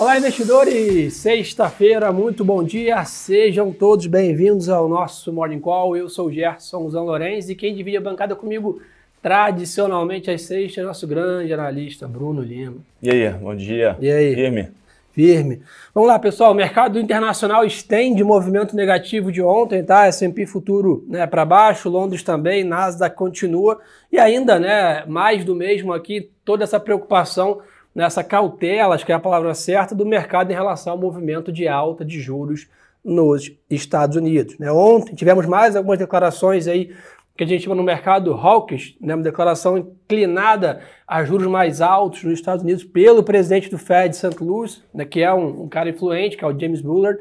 Olá, investidores! Sexta-feira, muito bom dia. Sejam todos bem-vindos ao nosso Morning Call. Eu sou o Gerson Zan Lorenz e quem divide a bancada comigo tradicionalmente às sextas é nosso grande analista Bruno Lima. E aí, bom dia. E aí? Firme. Firme. Vamos lá, pessoal. O mercado internacional estende movimento negativo de ontem, tá? S&P futuro né, para baixo, Londres também, Nasdaq continua. E ainda, né, mais do mesmo aqui, toda essa preocupação nessa cautela, acho que é a palavra certa, do mercado em relação ao movimento de alta de juros nos Estados Unidos. Né? Ontem tivemos mais algumas declarações aí que a gente chama no mercado hawkish, né? uma declaração inclinada a juros mais altos nos Estados Unidos pelo presidente do Fed, St. Louis, né? que é um, um, cara influente, que é o James Bullard.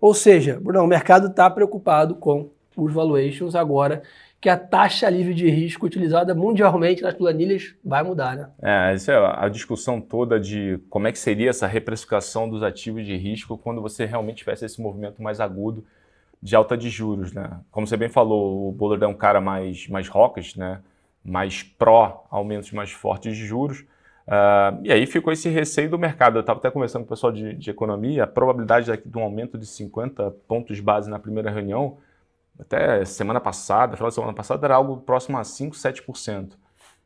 Ou seja, Bruno, o mercado está preocupado com os valuations agora que a taxa livre de risco utilizada mundialmente nas planilhas vai mudar, né? É, essa é a discussão toda de como é que seria essa reprecificação dos ativos de risco quando você realmente tivesse esse movimento mais agudo de alta de juros, né? Como você bem falou, o Bullard é um cara mais, mais hawkish, né? Mais pró aumentos mais fortes de juros. Uh, e aí ficou esse receio do mercado. Eu estava até conversando com o pessoal de, de economia, a probabilidade de um aumento de 50 pontos base na primeira reunião até semana passada, final de semana passada, era algo próximo a 5, 7%.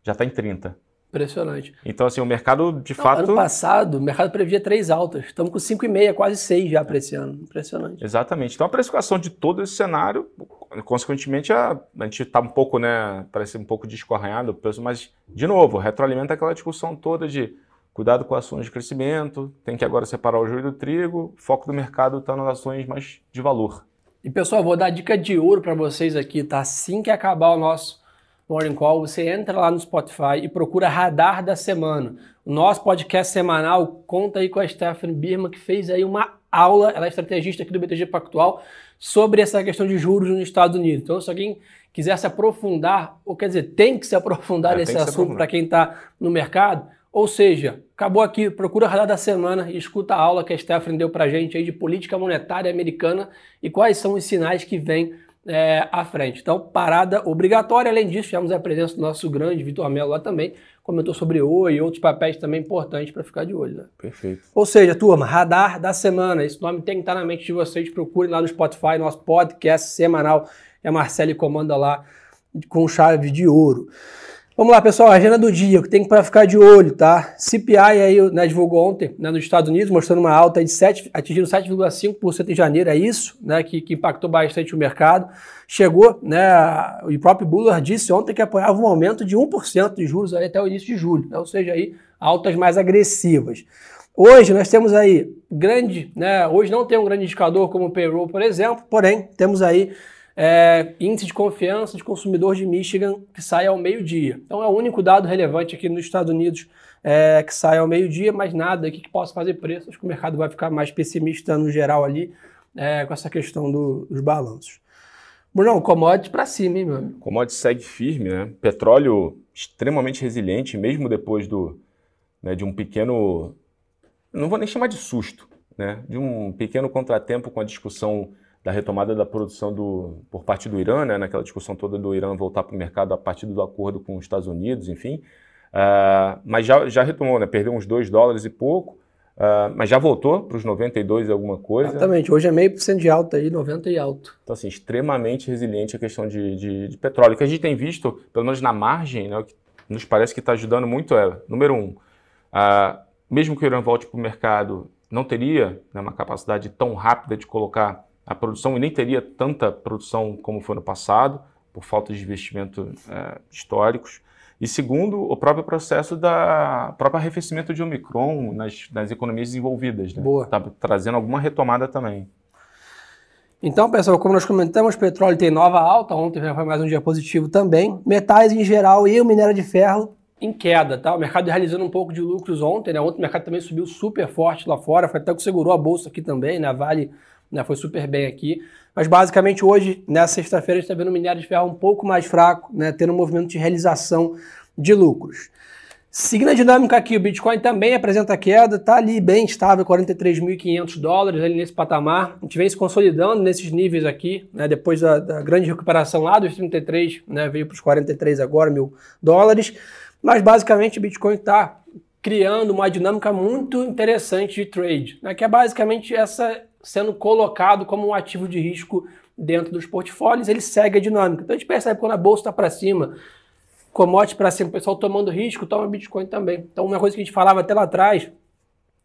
Já está em 30%. Impressionante. Então, assim, o mercado, de Não, fato... Ano passado, o mercado previa três altas. Estamos com 5,5, quase 6 já para esse ano. Impressionante. Exatamente. Então, a precificação de todo esse cenário, consequentemente, a, a gente está um pouco, né, parece um pouco descorranhado, mas, de novo, retroalimenta aquela discussão toda de cuidado com ações de crescimento, tem que agora separar o joio do trigo, o foco do mercado está nas ações mais de valor. E pessoal, vou dar dica de ouro para vocês aqui, tá? Assim que acabar o nosso Morning Call, você entra lá no Spotify e procura Radar da Semana. O nosso podcast semanal conta aí com a Stephanie Birman, que fez aí uma aula, ela é estrategista aqui do BTG Pactual, sobre essa questão de juros nos Estados Unidos. Então, se alguém quiser se aprofundar, ou quer dizer, tem que se aprofundar é, nesse assunto para quem está no mercado, ou seja, acabou aqui, procura a radar da semana e escuta a aula que a Stephanie deu para a gente aí de política monetária americana e quais são os sinais que vêm é, à frente. Então, parada obrigatória. Além disso, tivemos a presença do nosso grande Vitor Melo lá também, comentou sobre Oi e outros papéis também importantes para ficar de olho. Né? Perfeito. Ou seja, turma, radar da semana. Esse nome tem que estar na mente de vocês. Procurem lá no Spotify, nosso podcast semanal. A Marcele comanda lá com chave de ouro. Vamos lá, pessoal, agenda do dia, que tem para ficar de olho, tá? CPI aí, né, divulgou ontem né, nos Estados Unidos, mostrando uma alta de 7, atingindo 7,5% em janeiro, é isso, né, que, que, impactou bastante o mercado. Chegou, né, o próprio Bullard disse ontem que apoiava um aumento de 1% de juros aí até o início de julho, né, ou seja, aí altas mais agressivas. Hoje nós temos aí grande, né, hoje não tem um grande indicador como o payroll, por exemplo, porém temos aí é, índice de confiança de consumidor de Michigan que sai ao meio-dia. Então é o único dado relevante aqui nos Estados Unidos é, que sai ao meio-dia, mas nada aqui que possa fazer preço. Acho que o mercado vai ficar mais pessimista no geral ali é, com essa questão do, dos balanços. Bruno, commodity para cima, hein, meu amigo? Commodity segue firme, né? Petróleo extremamente resiliente, mesmo depois do, né, de um pequeno, não vou nem chamar de susto, né? De um pequeno contratempo com a discussão da retomada da produção do, por parte do Irã, né, naquela discussão toda do Irã voltar para o mercado a partir do acordo com os Estados Unidos, enfim. Uh, mas já, já retomou, né, perdeu uns 2 dólares e pouco, uh, mas já voltou para os 92 e alguma coisa. Exatamente, hoje é meio por cento de alta aí, 90 e alto. Então, assim, extremamente resiliente a questão de, de, de petróleo. Que a gente tem visto, pelo menos na margem, né, o que nos parece que está ajudando muito é, número um, uh, mesmo que o Irã volte para o mercado, não teria né, uma capacidade tão rápida de colocar a produção e nem teria tanta produção como foi no passado, por falta de investimento é, históricos. E segundo, o próprio processo da próprio arrefecimento de Omicron nas, nas economias desenvolvidas. Né? Boa. Tá trazendo alguma retomada também. Então, pessoal, como nós comentamos, petróleo tem nova alta, ontem foi mais um dia positivo também. Metais em geral e o minério de ferro em queda, tá? O mercado realizando um pouco de lucros ontem, né? Ontem o mercado também subiu super forte lá fora, foi até que segurou a bolsa aqui também, né? Vale né, foi super bem aqui. Mas basicamente hoje, nessa sexta-feira, a gente está vendo o minério de ferro um pouco mais fraco, né, tendo um movimento de realização de lucros. Seguindo a dinâmica aqui, o Bitcoin também apresenta queda, está ali bem estável, 43.500 dólares ali nesse patamar. A gente vem se consolidando nesses níveis aqui, né, depois da, da, grande recuperação lá dos 33, né, veio para os 43 agora mil dólares. Mas basicamente o Bitcoin está criando uma dinâmica muito interessante de trade, né, que é basicamente essa sendo colocado como um ativo de risco dentro dos portfólios, ele segue a dinâmica. Então a gente percebe quando a bolsa está para cima, commodity para cima, o pessoal tomando risco, toma Bitcoin também. Então uma coisa que a gente falava até lá atrás,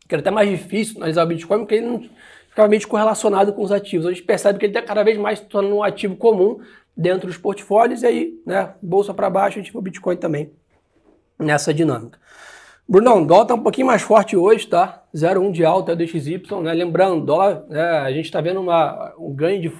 que era até mais difícil analisar o Bitcoin, porque ele não ficava meio correlacionado com os ativos. A gente percebe que ele está cada vez mais se tornando um ativo comum dentro dos portfólios, e aí, né, bolsa para baixo, a gente vê o Bitcoin também nessa dinâmica. Brunão, dólar está um pouquinho mais forte hoje, tá? 0,1 de alta do XY, né? Lembrando, dólar, né, a gente está vendo uma, um ganho de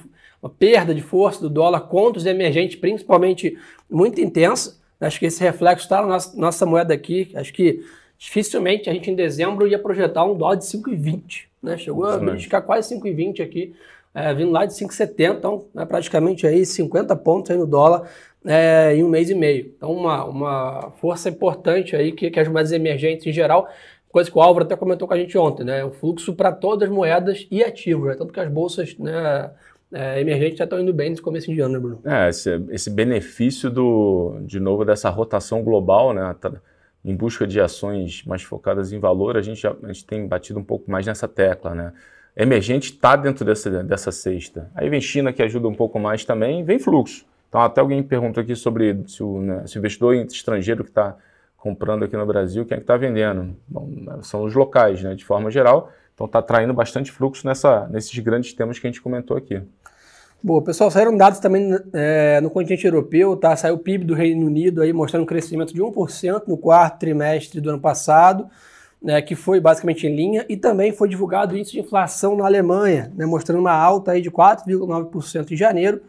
uma perda de força do dólar contra os emergentes, principalmente muito intensa. Acho que esse reflexo está na nossa, nossa moeda aqui. Acho que dificilmente a gente em dezembro ia projetar um dólar de 5,20. Né? Chegou a ficar quase 5,20 aqui, é, vindo lá de 5,70, então né, praticamente aí 50 pontos aí no dólar é, em um mês e meio. Então uma, uma força importante aí que, que as moedas emergentes em geral, coisa que o Álvaro até comentou com a gente ontem, né? O fluxo para todas as moedas e ativos, né? tanto que as bolsas né, é, emergentes já estão indo bem nesse começo de ano, né, Bruno? É, esse, esse benefício do, de novo, dessa rotação global, né? Tá em busca de ações mais focadas em valor, a gente, já, a gente tem batido um pouco mais nessa tecla, né? Emergente está dentro dessa, dessa cesta. Aí vem China, que ajuda um pouco mais também, vem fluxo. Então, até alguém perguntou aqui sobre se o, né, se o investidor estrangeiro que está comprando aqui no Brasil, quem é que está vendendo? Bom, são os locais, né, de forma geral. Então, está atraindo bastante fluxo nessa, nesses grandes temas que a gente comentou aqui. Boa, pessoal, saíram dados também é, no continente europeu, tá? Saiu o PIB do Reino Unido aí mostrando um crescimento de 1% no quarto trimestre do ano passado, né, que foi basicamente em linha, e também foi divulgado o índice de inflação na Alemanha, né, mostrando uma alta aí de 4,9% em janeiro,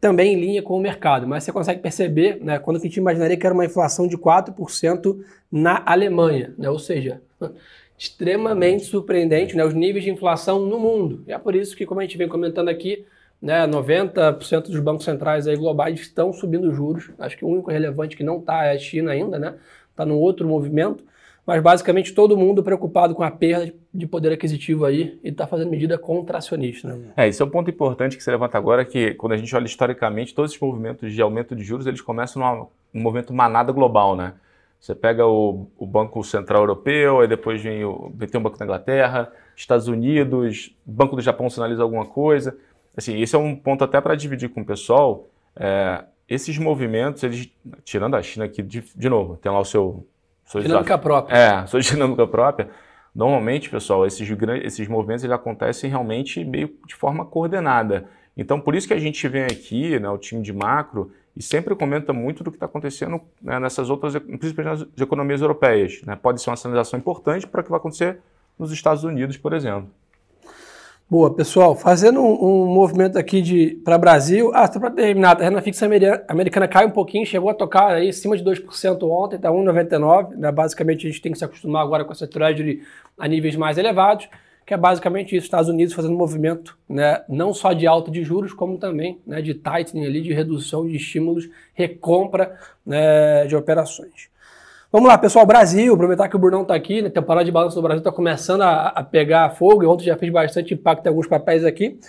também em linha com o mercado. Mas você consegue perceber, né, quando a gente imaginaria que era uma inflação de 4% na Alemanha, né, ou seja, extremamente surpreendente né, os níveis de inflação no mundo. E é por isso que, como a gente vem comentando aqui, né, 90% dos bancos centrais aí globais estão subindo juros. Acho que o único relevante que não está é a China ainda, né? Está no outro movimento. Mas basicamente todo mundo preocupado com a perda de poder aquisitivo aí e está fazendo medida contracionista. Né? É, esse é um ponto importante que você levanta agora, que quando a gente olha historicamente, todos esses movimentos de aumento de juros, eles começam num, num movimento manada global, né? Você pega o, o, Banco Central Europeu, aí depois vem o, tem o Banco da Inglaterra, Estados Unidos, Banco do Japão sinaliza alguma coisa assim, esse é um ponto até para dividir com o pessoal. É, esses movimentos, eles, tirando a China aqui, de, de novo, tem lá o seu. Seu dinâmica própria. É, sua dinâmica própria. Normalmente, pessoal, esses, esses movimentos eles acontecem realmente meio de forma coordenada. Então, por isso que a gente vem aqui, né, o time de macro, e sempre comenta muito do que está acontecendo né, nessas outras, principalmente nas economias europeias. Né? Pode ser uma sinalização importante para o que vai acontecer nos Estados Unidos, por exemplo. Boa, pessoal, fazendo um, um movimento aqui para Brasil. Ah, só para terminar, a renda fixa americana cai um pouquinho, chegou a tocar aí acima de 2% ontem, está 1,99. Né? Basicamente, a gente tem que se acostumar agora com essa treasury a níveis mais elevados, que é basicamente isso, Estados Unidos fazendo movimento né, não só de alta de juros, como também né, de tightening ali, de redução de estímulos, recompra né, de operações. Vamos lá, pessoal, Brasil, aproveitar que o Brunão está aqui, né? A temporada de balanço do Brasil está começando a, a, pegar fogo, e ontem já fez bastante impacto em alguns papéis aqui.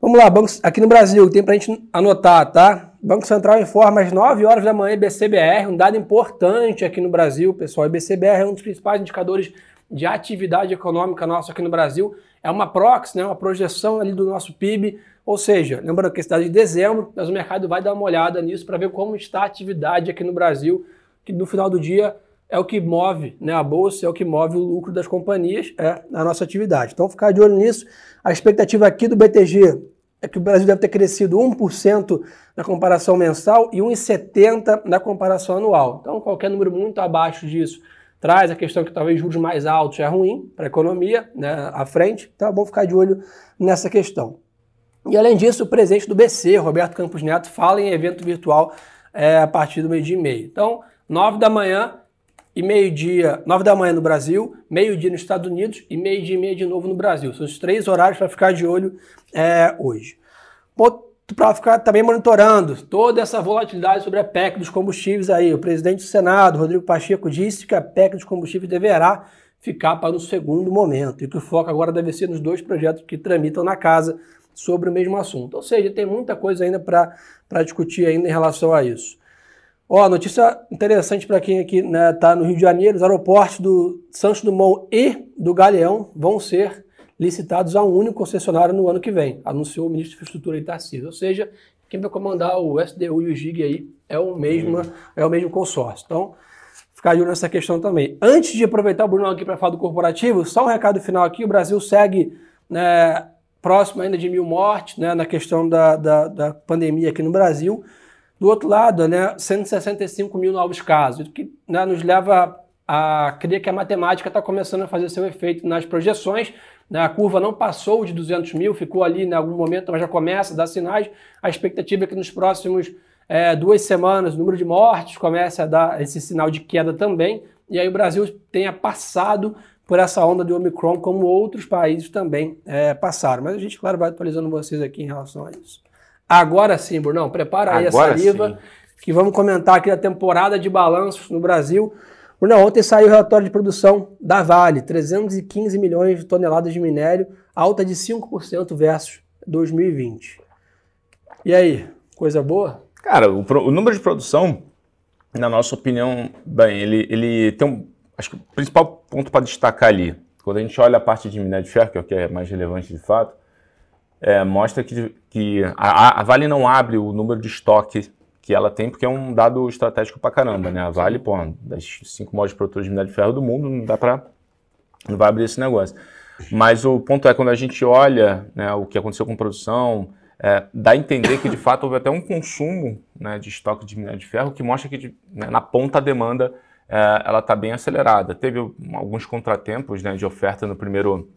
Vamos lá, bancos, aqui no Brasil, tem para a gente anotar, tá? Banco Central informa às 9 horas da manhã IBCBR, um dado importante aqui no Brasil, pessoal. IBCBR é um dos principais indicadores de atividade econômica nossa aqui no Brasil. É uma proxy, né? uma projeção ali do nosso PIB, ou seja, lembrando que esse dado de dezembro, mas o mercado vai dar uma olhada nisso para ver como está a atividade aqui no Brasil que no final do dia é o que move né, a bolsa, é o que move o lucro das companhias, é a nossa atividade. Então, ficar de olho nisso. A expectativa aqui do BTG é que o Brasil deve ter crescido 1% na comparação mensal e 1,70% na comparação anual. Então, qualquer número muito abaixo disso traz a questão que talvez juros mais altos é ruim para a economia né, à frente. Então, é bom ficar de olho nessa questão. E, além disso, o presidente do BC, Roberto Campos Neto, fala em evento virtual é, a partir do meio-dia e meio. Então, 9 da manhã e meio-dia, 9 da manhã no Brasil, meio-dia nos Estados Unidos e meio-dia e meia de novo no Brasil. São os três horários para ficar de olho é, hoje. Para ficar também monitorando toda essa volatilidade sobre a PEC dos combustíveis aí. O presidente do Senado, Rodrigo Pacheco, disse que a PEC dos combustíveis deverá ficar para o segundo momento e que o foco agora deve ser nos dois projetos que tramitam na casa sobre o mesmo assunto. Ou seja, tem muita coisa ainda para discutir ainda em relação a isso. Ó, notícia interessante para quem aqui está né, tá no Rio de Janeiro: os aeroportos do Santos Dumont e do Galeão vão ser licitados a um único concessionário no ano que vem, anunciou o ministro de Infraestrutura aí, Tarcísio. Ou seja, quem vai comandar o SDU e o GIG aí é o mesmo, é o mesmo consórcio. Então, ficar de nessa questão também. Antes de aproveitar o Bruno aqui para falar do corporativo, só um recado final aqui: o Brasil segue né, próximo ainda de mil mortes né, na questão da, da, da, pandemia aqui no Brasil. Do outro lado, né, 165 mil novos casos, o que né, nos leva a crer que a matemática está começando a fazer seu efeito nas projeções. Né, a curva não passou de 200 mil, ficou ali em algum momento, mas já começa a dar sinais. A expectativa é que nos próximos é, duas semanas o número de mortes comece a dar esse sinal de queda também. E aí o Brasil tenha passado por essa onda do Omicron, como outros países também é, passaram. Mas a gente, claro, vai atualizando vocês aqui em relação a isso. Agora sim, Brunão, prepara aí Agora a saliva, sim. que vamos comentar aqui a temporada de balanços no Brasil. Brunão, ontem saiu o relatório de produção da Vale, 315 milhões de toneladas de minério, alta de 5% versus 2020. E aí, coisa boa? Cara, o, o número de produção, na nossa opinião, bem, ele, ele tem um acho que o principal ponto para destacar ali, quando a gente olha a parte de minério de ferro, que é o que é mais relevante de fato, é, mostra que, que a, a, Vale não abre o número de estoque que ela tem, porque é um dado estratégico para caramba, né? A Vale, pô, das cinco maiores produtoras de minério de ferro do mundo, não dá para não vai abrir esse negócio. Mas o ponto é, quando a gente olha né, o que aconteceu com produção, é, dá a entender que de fato houve até um consumo né, de estoque de minério de ferro que mostra que de, né, na ponta a demanda é, ela está bem acelerada. Teve alguns contratempos né, de oferta no primeiro,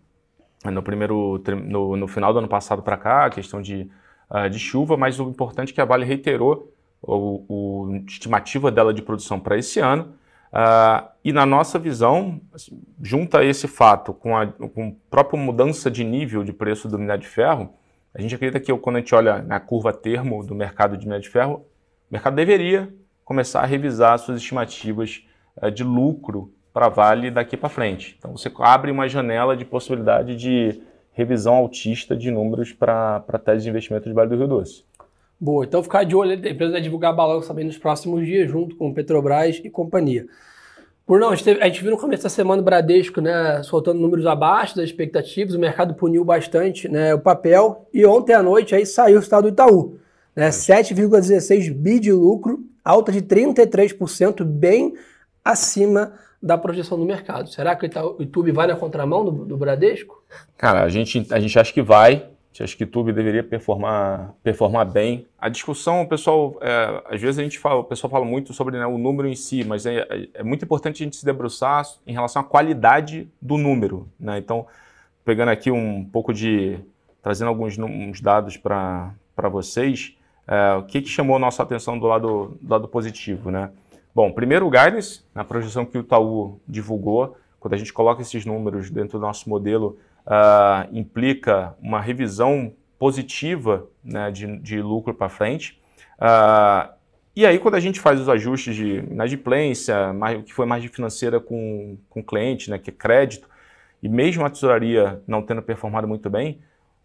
no, primeiro no, no final do ano passado para cá, a questão de, uh, de chuva, mas o importante é que a Vale reiterou o, o estimativa dela de produção para esse ano. Uh, e na nossa visão, assim, junta esse fato com a, com a própria mudança de nível de preço do minério de ferro, a gente acredita que quando a gente olha na curva termo do mercado de minério de ferro, o mercado deveria começar a revisar suas estimativas eh, de lucro para Vale daqui para frente. Então você abre uma janela de possibilidade de revisão altista de números para tese de investimento de Vale do Rio Doce. Boa, então ficar de olho, a empresa vai divulgar balanço também nos próximos dias, junto com Petrobras e companhia. Por não, a gente, teve, a gente viu no começo da semana o Bradesco né, soltando números abaixo das expectativas, o mercado puniu bastante né, o papel, e ontem à noite aí saiu o estado do Itaú. Né, 7,16 bi de lucro, alta de 33%, bem acima da projeção do mercado. Será que o YouTube vai na contramão do, do Bradesco? Cara, a gente, a gente acha que vai. A gente acha que o YouTube deveria performar, performar bem. A discussão, o pessoal, é, às vezes a gente fala, o pessoal fala muito sobre né, o número em si, mas é, é, muito importante a gente se debruçar em relação à qualidade do número. Né? Então, pegando aqui um pouco de. trazendo alguns uns dados para vocês, é, o que, que chamou a nossa atenção do lado, do lado positivo, né? Bom, primeiro o guidance, na projeção que o Itaú divulgou, quando a gente coloca esses números dentro do nosso modelo, uh, implica uma revisão positiva né, de, de, lucro para frente. Uh, e aí, quando a gente faz os ajustes de inadimplência, mais, que foi mais de financeira com, com cliente, né, que é crédito, e mesmo a tesouraria não tendo performado muito bem,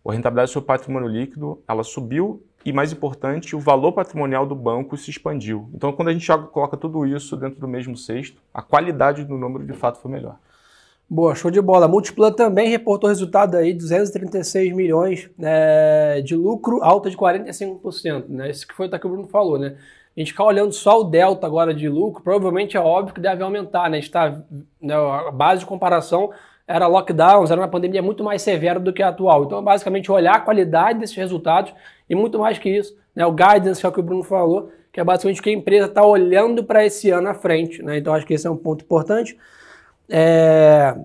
a rentabilidade do seu patrimônio líquido ela subiu e, mais importante, o valor patrimonial do banco se expandiu. Então, quando a gente coloca tudo isso dentro do mesmo cesto, a qualidade do número de fato foi melhor. Boa, show de bola. A Multiplan também reportou resultado aí, 236 milhões é, de lucro, alta de 45%. Né? Isso que foi o que o Bruno falou, né? A gente ficar olhando só o delta agora de lucro, provavelmente é óbvio que deve aumentar, né? Está, né, a base de comparação era lockdowns, era uma pandemia muito mais severa do que a atual. Então, basicamente, olhar a qualidade desses resultados e muito mais que isso, né, o guidance, que é o que o Bruno falou, que é basicamente o que a empresa está olhando para esse ano à frente. Né? Então, acho que esse é um ponto importante. É...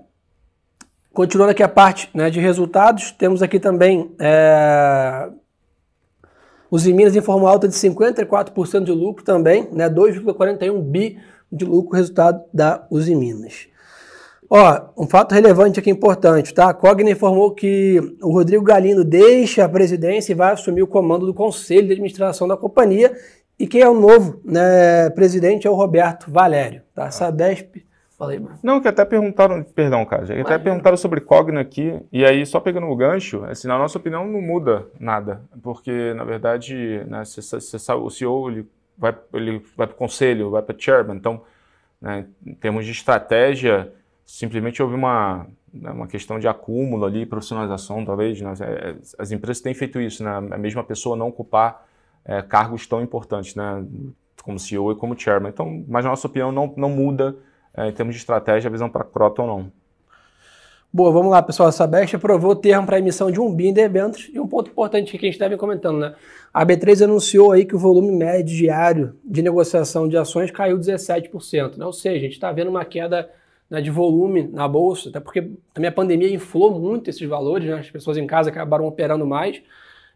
Continuando aqui a parte né, de resultados, temos aqui também é... os Minas informou alta de 54% de lucro também, né, 2,41 bi de lucro, resultado da Uzi Minas. Ó, um fato relevante aqui importante, tá? A Cogna informou que o Rodrigo Galindo deixa a presidência e vai assumir o comando do conselho de administração da companhia. E quem é o novo né, presidente é o Roberto Valério, tá? Ah. Sabesp. Falei, mano. Não, que até perguntaram, perdão, cara, até Vai, perguntaram sobre Cogna aqui, e aí só pegando o gancho, assim, na nossa opinião não muda nada, porque na verdade, né, cê, cê, o CEO ele vai, ele vai para o conselho, vai para o chairman. Então, né, em termos de estratégia, simplesmente houve uma, né, uma questão de acúmulo ali, profissionalização, talvez. Né? As empresas têm feito isso, né? a mesma pessoa não ocupar é, cargos tão importantes, né? como CEO e como chairman. Então, mas na nossa opinião, não, não muda é, em termos de estratégia a visão para Croton, não. Boa, vamos lá, pessoal. A Sabesp aprovou o termo para emissão de um BIM de eventos e um ponto importante que a gente deve comentando, né? A B3 anunciou aí que o volume médio diário de negociação de ações caiu 17%, né? Ou seja, a gente está vendo uma queda né, de volume na bolsa, até porque a minha pandemia inflou muito esses valores, né? As pessoas em casa acabaram operando mais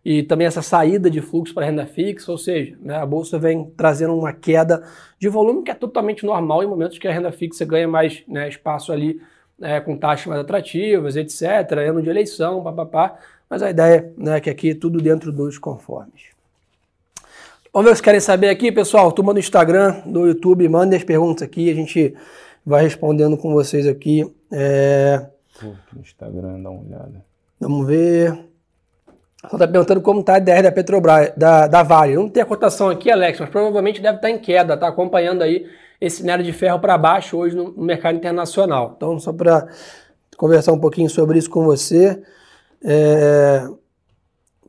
e também essa saída de fluxo para renda fixa, ou seja, né, a bolsa vem trazendo uma queda de volume que é totalmente normal em momentos que a renda fixa ganha mais né, espaço ali né, com taxas mais atrativas, etc., ano de eleição, papapá, mas a ideia né, é que aqui é tudo dentro dos conformes. Vamos ver se querem saber aqui, pessoal. Turma do Instagram, do YouTube, mandem as perguntas aqui, a gente vai respondendo com vocês aqui. É... Instagram, dá uma olhada. Vamos ver. Só está perguntando como está a DR da Petrobras, da, da Vale. Não tem a cotação aqui, Alex, mas provavelmente deve estar tá em queda, tá acompanhando aí esse minério de ferro para baixo hoje no, no, mercado internacional. Então, só para conversar um pouquinho sobre isso com você, é,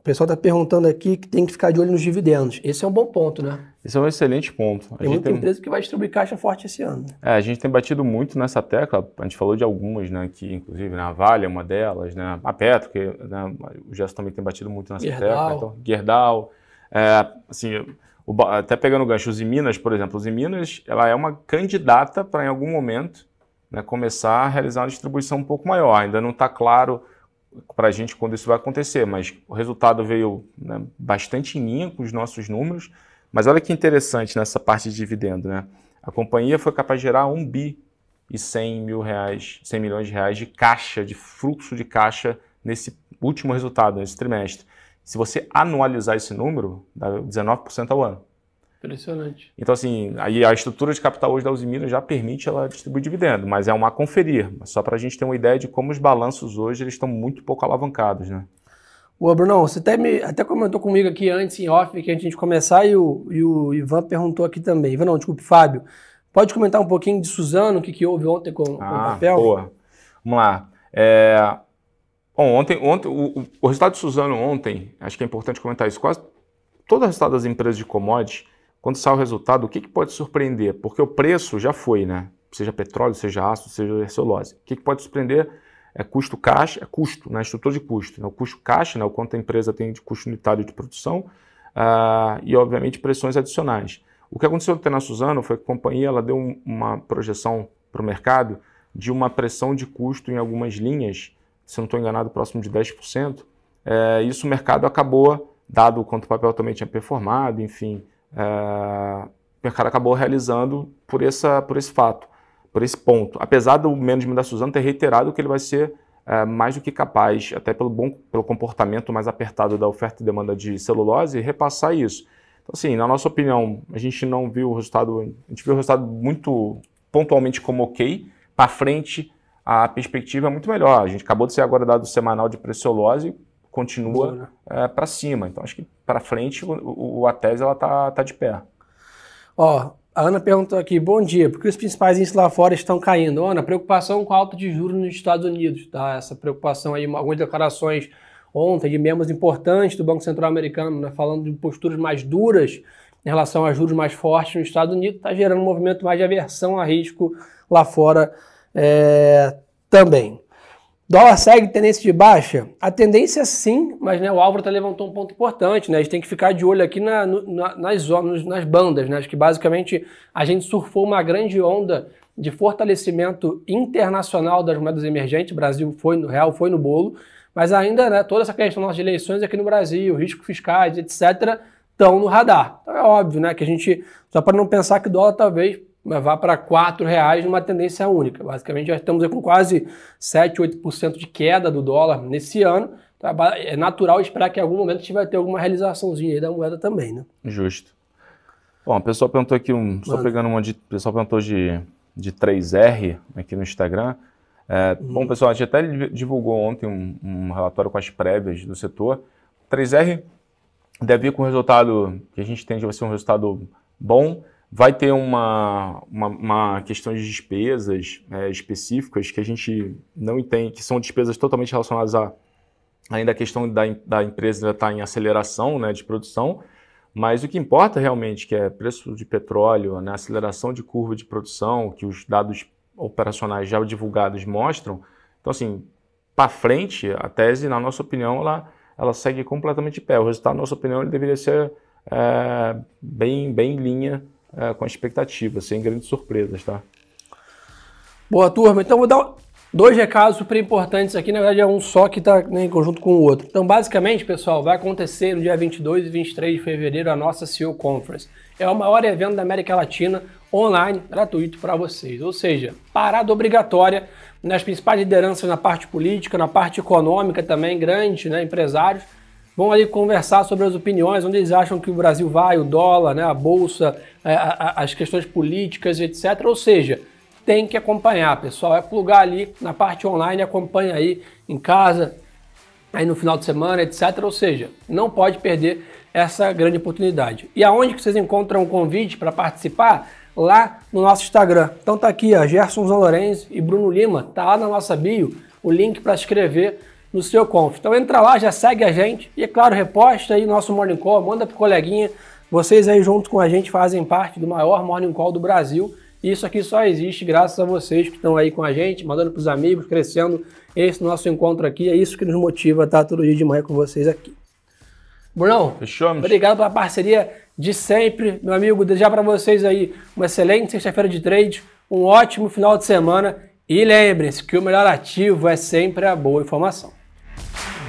o pessoal está perguntando aqui que tem que ficar de olho nos dividendos. Esse é um bom ponto, né? Esse é um excelente ponto. A tem muita tem... empresa que vai distribuir caixa forte esse ano. É, a gente tem batido muito nessa tecla, a gente falou de algumas, né, que inclusive né, a Vale é uma delas, né, a Petro, que né, o Gesso também tem batido muito nessa Gerdau. tecla, então, Gerdau, é, assim, o, até pegando o gancho, os Minas, por exemplo, os Minas, ela é uma candidata para em algum momento né, começar a realizar uma distribuição um pouco maior, ainda não está claro para a gente quando isso vai acontecer, mas o resultado veio né, bastante em linha com os nossos números, mas olha que interessante nessa parte de dividendo, né? A companhia foi capaz de gerar 1 bi e 100 mil reais, 100 milhões de reais de caixa, de fluxo de caixa nesse último resultado, nesse trimestre. Se você anualizar esse número, dá 19% ao ano. Impressionante. Então, assim, aí a estrutura de capital hoje da Usimina já permite ela distribuir dividendo, mas é uma a conferir, só para a gente ter uma ideia de como os balanços hoje eles estão muito pouco alavancados, né? Ô, Bruno, você até, me, até comentou comigo aqui antes, em off, que a gente começar, e o, e o Ivan perguntou aqui também. Ivan, não, desculpe, Fábio. Pode comentar um pouquinho de Suzano, o que, que houve ontem com, ah, com o ah, papel? Boa. Vamos lá. É... Bom, ontem, ontem o, o, resultado de Suzano ontem, acho que é importante comentar isso, quase todo o resultado das empresas de commodities, quando sai o resultado, o que, que pode surpreender? Porque o preço já foi, né? Seja petróleo, seja aço, seja celulose. O que, que pode surpreender? é custo caixa, é custo, né, estrutura de custo. Né, o custo caixa, né, o quanto a empresa tem de custo unitário de produção uh, e, obviamente, pressões adicionais. O que aconteceu na Suzano foi que a companhia ela deu um, uma projeção para o mercado de uma pressão de custo em algumas linhas, se não estou enganado, próximo de 10%. É, isso o mercado acabou, dado o quanto o papel também tinha performado, enfim, é, o mercado acabou realizando por, essa, por esse fato por esse ponto. Apesar do management da Suzano ter reiterado que ele vai ser é, mais do que capaz, até pelo bom pelo comportamento mais apertado da oferta e demanda de celulose, repassar isso. Então, assim, na nossa opinião, a gente não viu o resultado, a gente viu o resultado muito pontualmente como ok. Para frente, a perspectiva é muito melhor. A gente acabou de ser agora dado o semanal de preciolose, continua né? é, para cima. Então, acho que para frente o, o, a tese ela tá, tá de pé. Ó, a Ana perguntou aqui, bom dia, por que os principais índices lá fora estão caindo? Ana, preocupação com a alta de juros nos Estados Unidos, tá? Essa preocupação aí, algumas declarações ontem de membros importantes do Banco Central Americano, né, falando de posturas mais duras em relação a juros mais fortes nos Estados Unidos, está gerando um movimento mais de aversão a risco lá fora é, também. Dólar segue tendência de baixa? A tendência sim, mas né, o Álvaro tá levantou um ponto importante, né? A gente tem que ficar de olho aqui na, na, nas zonas, nas bandas, né? Acho que basicamente a gente surfou uma grande onda de fortalecimento internacional das moedas emergentes. O Brasil foi no real, foi no bolo, mas ainda, né, toda essa questão das eleições aqui no Brasil, riscos fiscais, etc., estão no radar. Então é óbvio, né, que a gente, só para não pensar que o dólar talvez mas vá para R$ reais numa tendência única. Basicamente, já estamos com quase 7, 8% de queda do dólar nesse ano. Então, é natural esperar que em algum momento a gente vai ter alguma realizaçãozinha aí da moeda também, né? Justo. Bom, o pessoal perguntou aqui, um, só pegando uma de, o pessoal perguntou de, de 3R aqui no Instagram. É, uhum. Bom, pessoal, a gente até divulgou ontem um, um relatório com as prévias do setor. 3R deve vir com o resultado que a gente entende vai ser um resultado bom. Vai ter uma, uma, uma questão de despesas é, específicas que a gente não entende, que são despesas totalmente relacionadas a ainda a questão da, da empresa estar tá em aceleração né, de produção, mas o que importa realmente, que é preço de petróleo, né, aceleração de curva de produção, que os dados operacionais já divulgados mostram. Então, assim, para frente, a tese, na nossa opinião, ela, ela segue completamente de pé. O resultado, na nossa opinião, ele deveria ser é, bem, bem em linha é, com expectativa, sem grandes surpresas, tá? Boa, turma. Então, vou dar dois recados super importantes aqui. Na verdade, é um só que está né, em conjunto com o outro. Então, basicamente, pessoal, vai acontecer no dia 22 e 23 de fevereiro a nossa CEO Conference. É o maior evento da América Latina online, gratuito para vocês. Ou seja, parada obrigatória nas principais lideranças na parte política, na parte econômica também, grandes né, empresários, vão ali conversar sobre as opiniões, onde eles acham que o Brasil vai, o dólar, né, a bolsa, é, a, a, as questões políticas, etc. Ou seja, tem que acompanhar, pessoal. É plugar ali na parte online, acompanha aí em casa, aí no final de semana, etc. Ou seja, não pode perder essa grande oportunidade. E aonde que vocês encontram o convite para participar? Lá no nosso Instagram. Então tá aqui, ó, Gerson Zanorenzi e Bruno Lima, tá lá na nossa bio o link para escrever no seu conf. Então entra lá, já segue a gente e é claro, reposta aí nosso Morning Call, manda pro coleguinha. Vocês aí junto com a gente fazem parte do maior Morning Call do Brasil. E isso aqui só existe graças a vocês que estão aí com a gente, mandando para os amigos, crescendo esse nosso encontro aqui. É isso que nos motiva a estar todo dia de manhã com vocês aqui. Brunão, Fechamos. obrigado pela parceria de sempre. Meu amigo, desejar para vocês aí uma excelente sexta-feira de trade, um ótimo final de semana e lembrem-se que o melhor ativo é sempre a boa informação. Yeah.